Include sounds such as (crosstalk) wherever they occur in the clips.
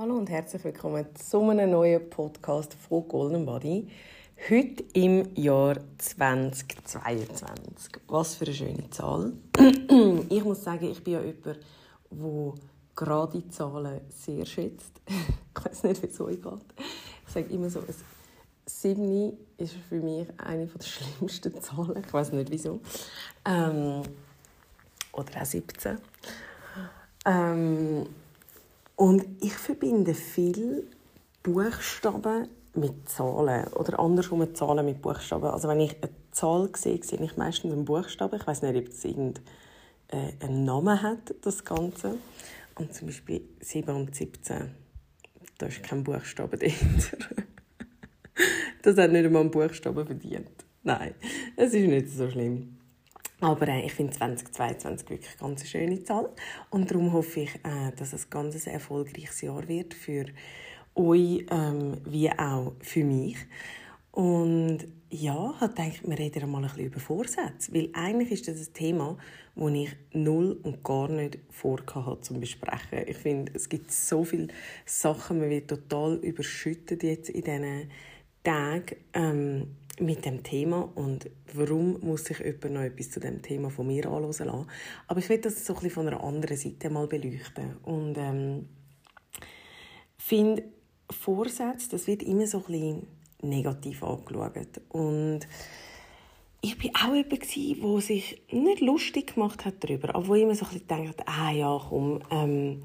Hallo und herzlich willkommen zu einem neuen Podcast von Golden Body. Heute im Jahr 2022. Was für eine schöne Zahl. (clears throat) Ich muss sagen, ich bin ja jemand, der gerade Zahlen sehr schätzt. (laughs) Ich weiß nicht, wie es euch geht. Ich sage immer so, ein 7 ist für mich eine der schlimmsten Zahlen. Ich weiß nicht, wieso. Ähm, oder auch 17. Ähm, und ich verbinde viel Buchstaben mit Zahlen oder andersrum Zahlen mit Buchstaben. Also wenn ich eine Zahl sehe, sehe ich meistens einen Buchstaben. Ich weiß nicht, ob es äh, Namen hat, das Ganze. Und zum Beispiel 7 und 17, da ist kein Buchstabe (laughs) dahinter. das hat nicht einmal einen Buchstaben verdient. Nein, es ist nicht so schlimm. Aber äh, ich finde 2022 wirklich eine ganz schöne Zahl. Und darum hoffe ich, äh, dass es ein ganz erfolgreiches Jahr wird für euch ähm, wie auch für mich. Und ja, ich denke, wir reden einmal ein bisschen über Vorsätze. Weil eigentlich ist das ein Thema, das ich null und gar nicht vorhatte zum Besprechen. Ich finde, es gibt so viele Sachen, man wird total überschüttet jetzt in diesen Tagen. Ähm, mit dem Thema und warum muss sich jemand noch etwas zu dem Thema von mir anhören lassen. Aber ich will das so ein bisschen von einer anderen Seite mal beleuchten und ähm, finde Vorsätze, das wird immer so ein bisschen negativ angeschaut und ich bin auch jemand der sich nicht lustig gemacht hat darüber, aber wo immer so ein bisschen denkt, ah ja, komm, ähm,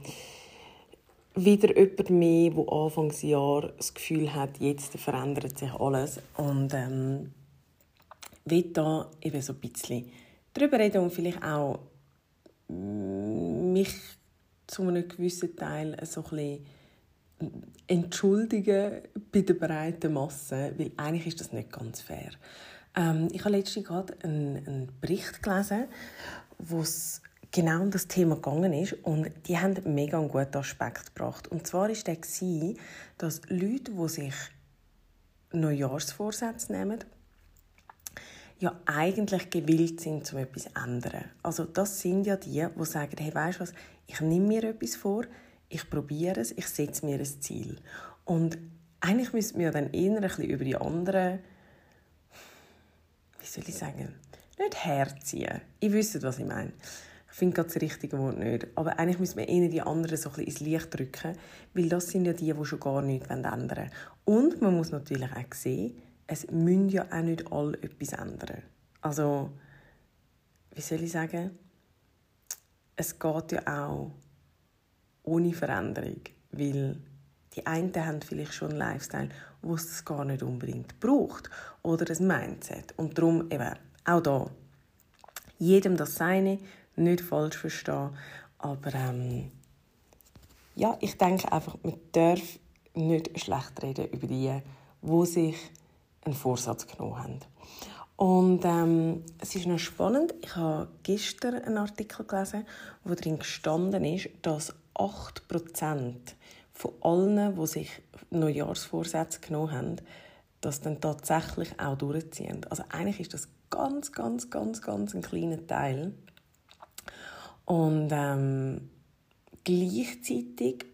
wieder jemand mehr, der Anfangsjahr das Gefühl hat, jetzt verändert sich alles. Und ähm, will da eben so ein bisschen darüber reden und vielleicht auch mm, mich zu einem gewissen Teil so ein bisschen entschuldigen bei der breiten Masse, weil eigentlich ist das nicht ganz fair. Ähm, ich habe letztens gerade einen, einen Bericht gelesen, wo es genau um das Thema gegangen ist und die haben einen mega guten Aspekt gebracht. Und zwar war der, dass Leute, die sich Neujahrsvorsätze nehmen, ja eigentlich gewillt sind, um etwas zu ändern. Also das sind ja die, die sagen, hey, weißt du was, ich nehme mir etwas vor, ich probiere es, ich setze mir ein Ziel. Und eigentlich müssten wir dann eher ein über die anderen, wie soll ich sagen, nicht herziehen. Ich wüsste, was ich meine. Ich finde das richtige Wort nicht. Aber eigentlich müssen wir eher die anderen so ein bisschen ins Licht drücken, weil das sind ja die, die schon gar nichts ändern wollen. Und man muss natürlich auch sehen, es müssen ja auch nicht alle etwas ändern. Also, wie soll ich sagen? Es geht ja auch ohne Veränderung, weil die einen haben vielleicht schon einen Lifestyle, wo es gar nicht unbedingt braucht oder ein Mindset. Und darum eben auch da jedem das Seine, nicht falsch verstehen. Aber ähm, ja, ich denke einfach, man darf nicht schlecht reden über die, die sich einen Vorsatz genommen haben. Und ähm, es ist noch spannend, ich habe gestern einen Artikel gelesen, wo darin gestanden ist, dass 8% von allen, die sich Neujahrsvorsätze genommen haben, das dann tatsächlich auch durchziehen. Also eigentlich ist das ganz, ganz, ganz, ganz ein kleiner Teil. Und ähm, gleichzeitig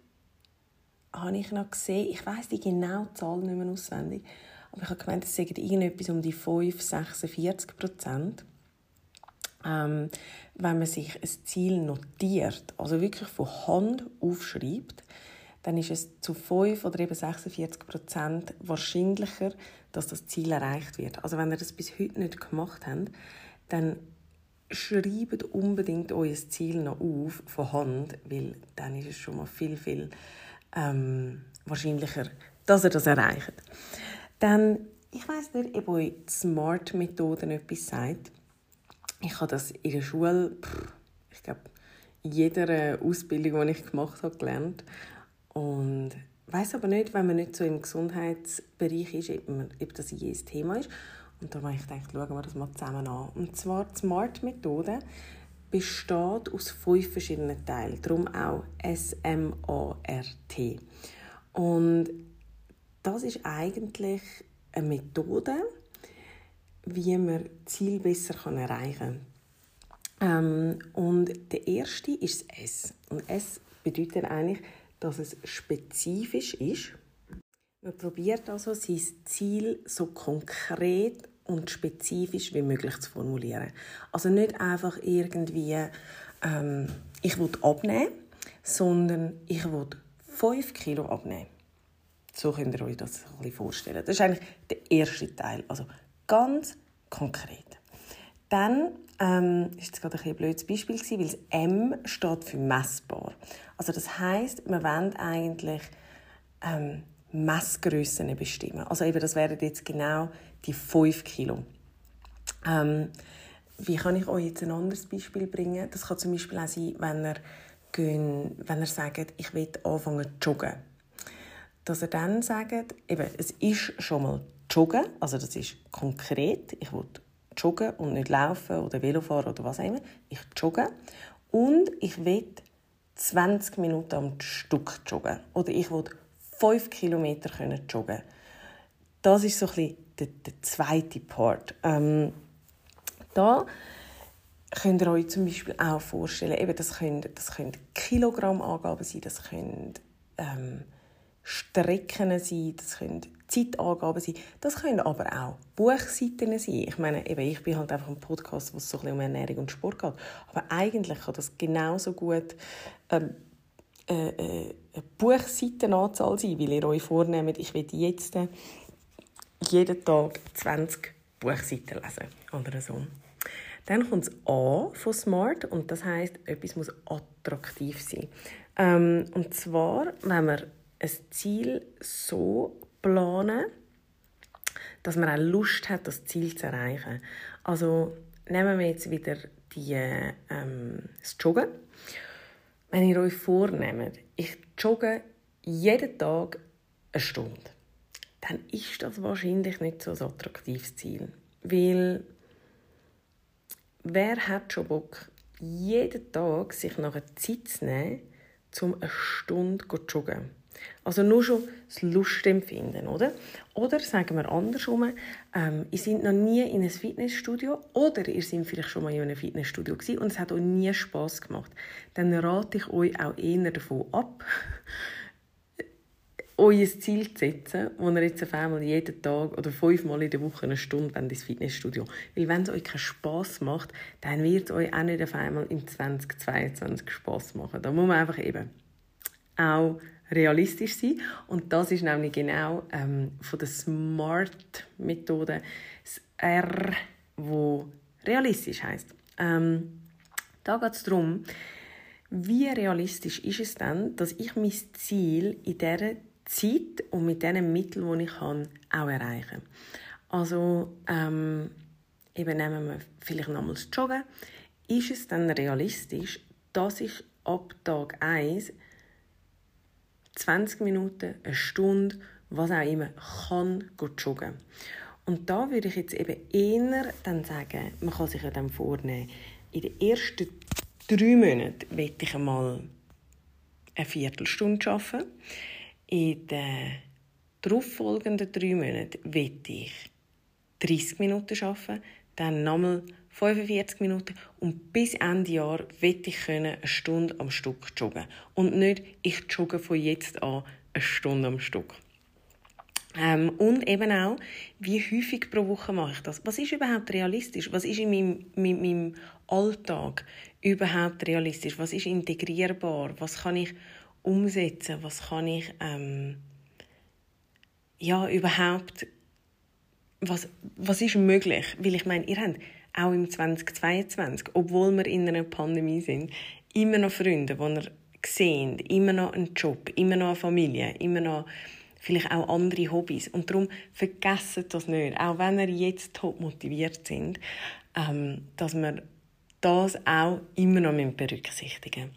habe ich noch gesehen, ich weiß die genaue Zahl nicht mehr auswendig, aber ich habe gemeint, es seien irgendetwas um die 5, 46 Prozent. Ähm, wenn man sich ein Ziel notiert, also wirklich von Hand aufschreibt, dann ist es zu 5 oder eben 46 Prozent wahrscheinlicher, dass das Ziel erreicht wird. Also wenn ihr das bis heute nicht gemacht habt, dann schreibt unbedingt euer Ziel noch auf von Hand, weil dann ist es schon mal viel, viel ähm, wahrscheinlicher, dass ihr das erreicht. Dann, ich weiß nicht, ob euch die Smart-Methoden etwas sagt. Ich habe das in der Schule, ich glaube, jeder Ausbildung, die ich gemacht habe, gelernt. Und weiß aber nicht, wenn man nicht so im Gesundheitsbereich ist, ob, ob das je ein Thema ist. Und da habe ich gedacht, schauen wir das mal zusammen an. Und zwar die SMART-Methode besteht aus fünf verschiedenen Teilen, darum auch S-M-A-R-T. Und das ist eigentlich eine Methode, wie man Ziel besser erreichen kann. Ähm, und der erste ist das S. Und S bedeutet eigentlich, dass es spezifisch ist. Man probiert also, sein Ziel so konkret und spezifisch wie möglich zu formulieren. Also nicht einfach irgendwie, ähm, ich will abnehmen, sondern ich will 5 Kilo abnehmen. So könnt ihr euch das ein bisschen vorstellen. Das ist eigentlich der erste Teil, also ganz konkret. Dann ähm, ist jetzt gerade ein, ein blödes Beispiel gewesen, weil das M steht für messbar. Also das heißt, wir wollen eigentlich ähm, Messgrössen bestimmen. Also eben, das wären jetzt genau die 5 Kilo. Ähm, wie kann ich euch jetzt ein anderes Beispiel bringen? Das kann zum Beispiel auch sein, wenn ihr, wenn ihr sagt, ich will anfangen zu joggen. Dass ihr dann sagt, eben, es ist schon mal joggen, also das ist konkret, ich will joggen und nicht laufen oder Velo fahren oder was auch immer. Ich jogge und ich will 20 Minuten am Stück joggen oder ich will 5 Kilometer können joggen. Das ist so ein bisschen der, der zweite Part. Ähm, da könnt ihr euch zum Beispiel auch vorstellen, eben das können, das können Kilogrammangaben sein, das können ähm, Strecken sein, das können Zeitangaben sein, das können aber auch Buchseiten sein. Ich meine, eben, ich bin halt einfach ein Podcast, wo es so ein bisschen um Ernährung und Sport geht, aber eigentlich kann das genauso gut ähm, äh, äh, Buchseitenanzahl sein, weil ihr euch vornehmt, ich will jetzt jeden Tag 20 Buchseiten lesen oder so. Dann kommt das A von Smart und das heißt, etwas muss attraktiv sein. Ähm, und zwar, wenn wir ein Ziel so planen, dass man auch Lust hat, das Ziel zu erreichen. Also nehmen wir jetzt wieder die, ähm, das Joggen. Wenn ihr euch vornehmt, ich jogge jeden Tag eine Stunde, dann ist das wahrscheinlich nicht so ein attraktives Ziel. Weil wer hat schon Bock, jeden Tag sich nach einer Zeit zu nehmen, um eine Stunde zu joggen? Also nur schon das Lustempfinden, oder? Oder sagen wir andersrum, ähm, ihr seid noch nie in einem Fitnessstudio oder ihr seid vielleicht schon mal in einem Fitnessstudio und es hat euch nie Spaß gemacht. Dann rate ich euch auch eher davon ab, euer Ziel zu setzen, wo ihr jetzt auf einmal jeden Tag oder fünfmal in der Woche eine Stunde ins Fitnessstudio Weil wenn es euch keinen Spass macht, dann wird es euch auch nicht auf einmal im 2022 Spass machen. Da muss man einfach eben auch realistisch sein. Und das ist nämlich genau ähm, von der SMART-Methode das R, wo realistisch heißt. Ähm, da geht es darum, wie realistisch ist es denn, dass ich mein Ziel in dieser Zeit und mit den Mitteln, die ich habe, auch erreiche. Also ähm, eben nehmen wir vielleicht nochmal das Joggen. Ist es dann realistisch, dass ich ab Tag 1 20 Minuten, eine Stunde, was auch immer, kann joggen. Und da würde ich jetzt eben eher dann sagen, man kann sich ja dann vornehmen, in den ersten drei Monaten will ich einmal eine Viertelstunde arbeiten. In den darauffolgenden drei Monaten will ich 30 Minuten arbeiten, dann nochmal 45 Minuten und bis Ende Jahr will ich eine Stunde am Stück joggen. Und nicht, ich jogge von jetzt an eine Stunde am Stück. Ähm, und eben auch, wie häufig pro Woche mache ich das? Was ist überhaupt realistisch? Was ist in meinem, meinem, meinem Alltag überhaupt realistisch? Was ist integrierbar? Was kann ich umsetzen? Was kann ich ähm, ja überhaupt was, was ist möglich? Weil ich meine, ihr habt auch im 2022, obwohl wir in einer Pandemie sind, immer noch Freunde, die ihr sehen, immer noch einen Job, immer noch eine Familie, immer noch vielleicht auch andere Hobbys. Und darum vergessen das nicht, auch wenn ihr jetzt top motiviert sind, ähm, dass wir das auch immer noch berücksichtigen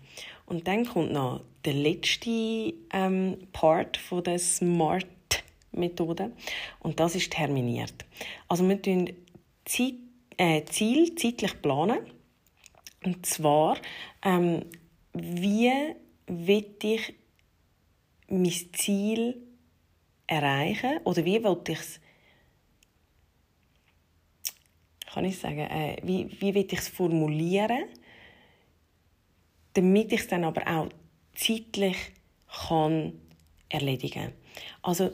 Und dann kommt noch der letzte ähm, Part von der Smart Methode und das ist terminiert. Also wir tun Zeit, äh, Ziel zeitlich planen. Und zwar ähm, wie will ich mein Ziel erreichen? Oder wie will ich es kann ich sagen, äh, wie, wie will ich es formulieren, damit ich es dann aber auch zeitlich kann erledigen. Also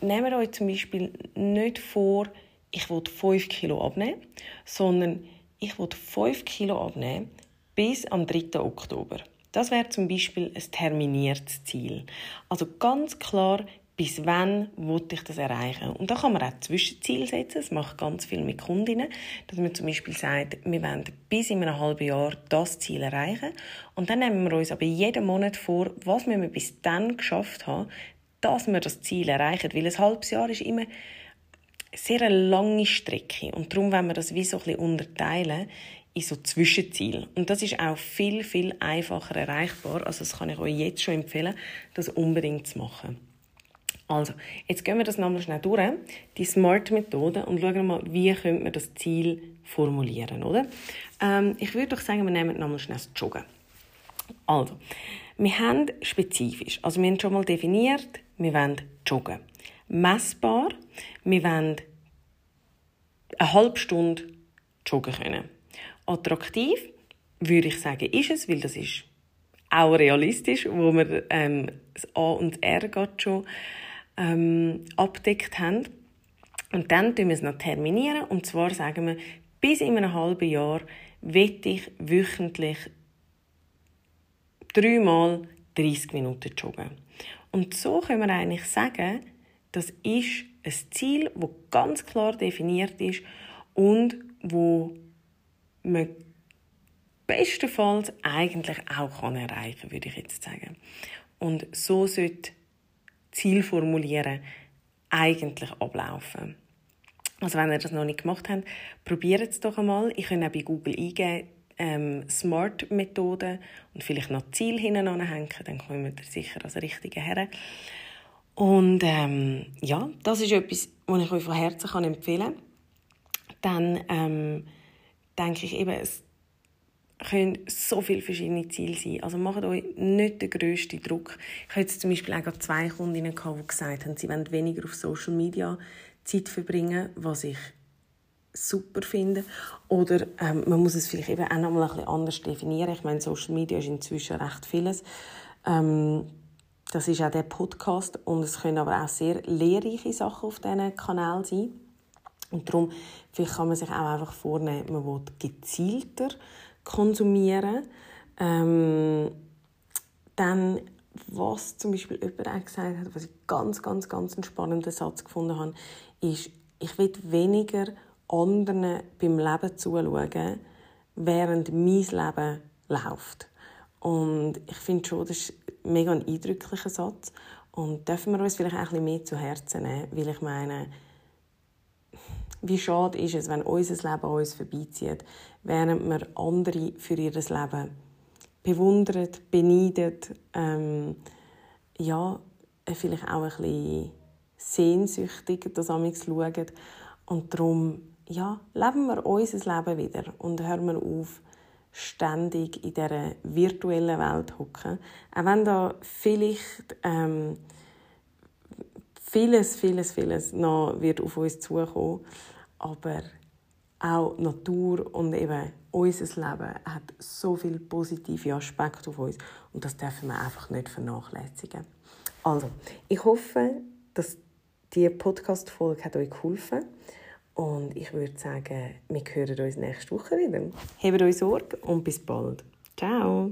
nehmen wir euch zum Beispiel nicht vor, ich will 5 Kilo abnehmen, sondern ich will 5 Kilo abnehmen bis am 3. Oktober. Das wäre zum Beispiel ein terminiertes Ziel. Also ganz klar bis wann will ich das erreichen. Und da kann man auch Zwischenziele setzen. Das macht ganz viel mit Kundinnen, dass man zum Beispiel sagt, wir wollen bis in einem halben Jahr das Ziel erreichen. Und dann nehmen wir uns aber jeden Monat vor, was wir bis dann geschafft haben, dass wir das Ziel erreichen. Weil ein halbes Jahr ist immer sehr eine lange Strecke. Und darum wenn wir das wie so ein bisschen unterteilen in so Zwischenziele. Und das ist auch viel, viel einfacher erreichbar. Also das kann ich euch jetzt schon empfehlen, das unbedingt zu machen. Also, jetzt gehen wir das nochmal schnell durch, die SMART-Methode, und schauen mal, wie könnte man das Ziel formulieren, oder? Ähm, ich würde doch sagen, wir nehmen nochmal schnell das Joggen. Also, wir haben spezifisch, also wir haben schon mal definiert, wir wollen joggen. Messbar, wir wollen eine halbe Stunde joggen können. Attraktiv, würde ich sagen, ist es, weil das ist auch realistisch, wo wir ähm, das A und das R geht schon ähm, abdeckt haben. Und dann tun wir es noch terminieren. Und zwar sagen wir, bis in einem halben Jahr will ich wöchentlich dreimal 30 Minuten joggen. Und so können wir eigentlich sagen, das ist ein Ziel, das ganz klar definiert ist und wo man bestenfalls eigentlich auch erreichen kann, würde ich jetzt sagen. Und so sollte Ziel formulieren, eigentlich ablaufen. Also wenn ihr das noch nicht gemacht habt, probiert es doch einmal. Ich kann auch bei Google eingeben, ähm, Smart-Methode und vielleicht noch Ziel hinten anhängen, dann kommen wir sicher als Richtige her. Und ähm, ja, das ist etwas, was ich euch von Herzen kann empfehlen kann. Dann ähm, denke ich eben, können so viele verschiedene Ziele sein. Also macht euch nicht den grössten Druck. Ich hatte zum Beispiel auch zwei Kundinnen, die gesagt haben, sie wollen weniger auf Social Media Zeit verbringen, was ich super finde. Oder ähm, man muss es vielleicht eben auch noch mal ein bisschen anders definieren. Ich meine, Social Media ist inzwischen recht vieles. Ähm, das ist auch der Podcast und es können aber auch sehr lehrreiche Sachen auf diesen Kanal sein. Und darum vielleicht kann man sich auch einfach vornehmen, man will gezielter konsumieren. Ähm, dann, was zum Beispiel jemand auch gesagt hat, was ich ganz, ganz, ganz einen spannenden Satz gefunden habe, ist, ich will weniger anderen beim Leben zuschauen, während mein Leben läuft. Und ich finde schon, das ist ein mega ein eindrücklicher Satz. Und dürfen wir uns vielleicht auch ein bisschen mehr zu Herzen nehmen, weil ich meine, wie schade ist es, wenn unser Leben an uns vorbeizieht, während wir andere für ihr Leben bewundert, beneidet, ähm, ja, vielleicht auch ein bisschen sehnsüchtig das schauen. Und darum, ja, leben wir unser Leben wieder und hören wir auf, ständig in dieser virtuellen Welt hocken. Auch wenn da vielleicht ähm, vieles, vieles, vieles noch wird auf uns zukommen. Aber auch Natur und eben unser Leben hat so viele positive Aspekte auf uns und das dürfen wir einfach nicht vernachlässigen. Also, ich hoffe, dass diese Podcast-Folge euch geholfen hat und ich würde sagen, wir hören uns nächste Woche wieder. Habt euch Sorge und bis bald. Ciao!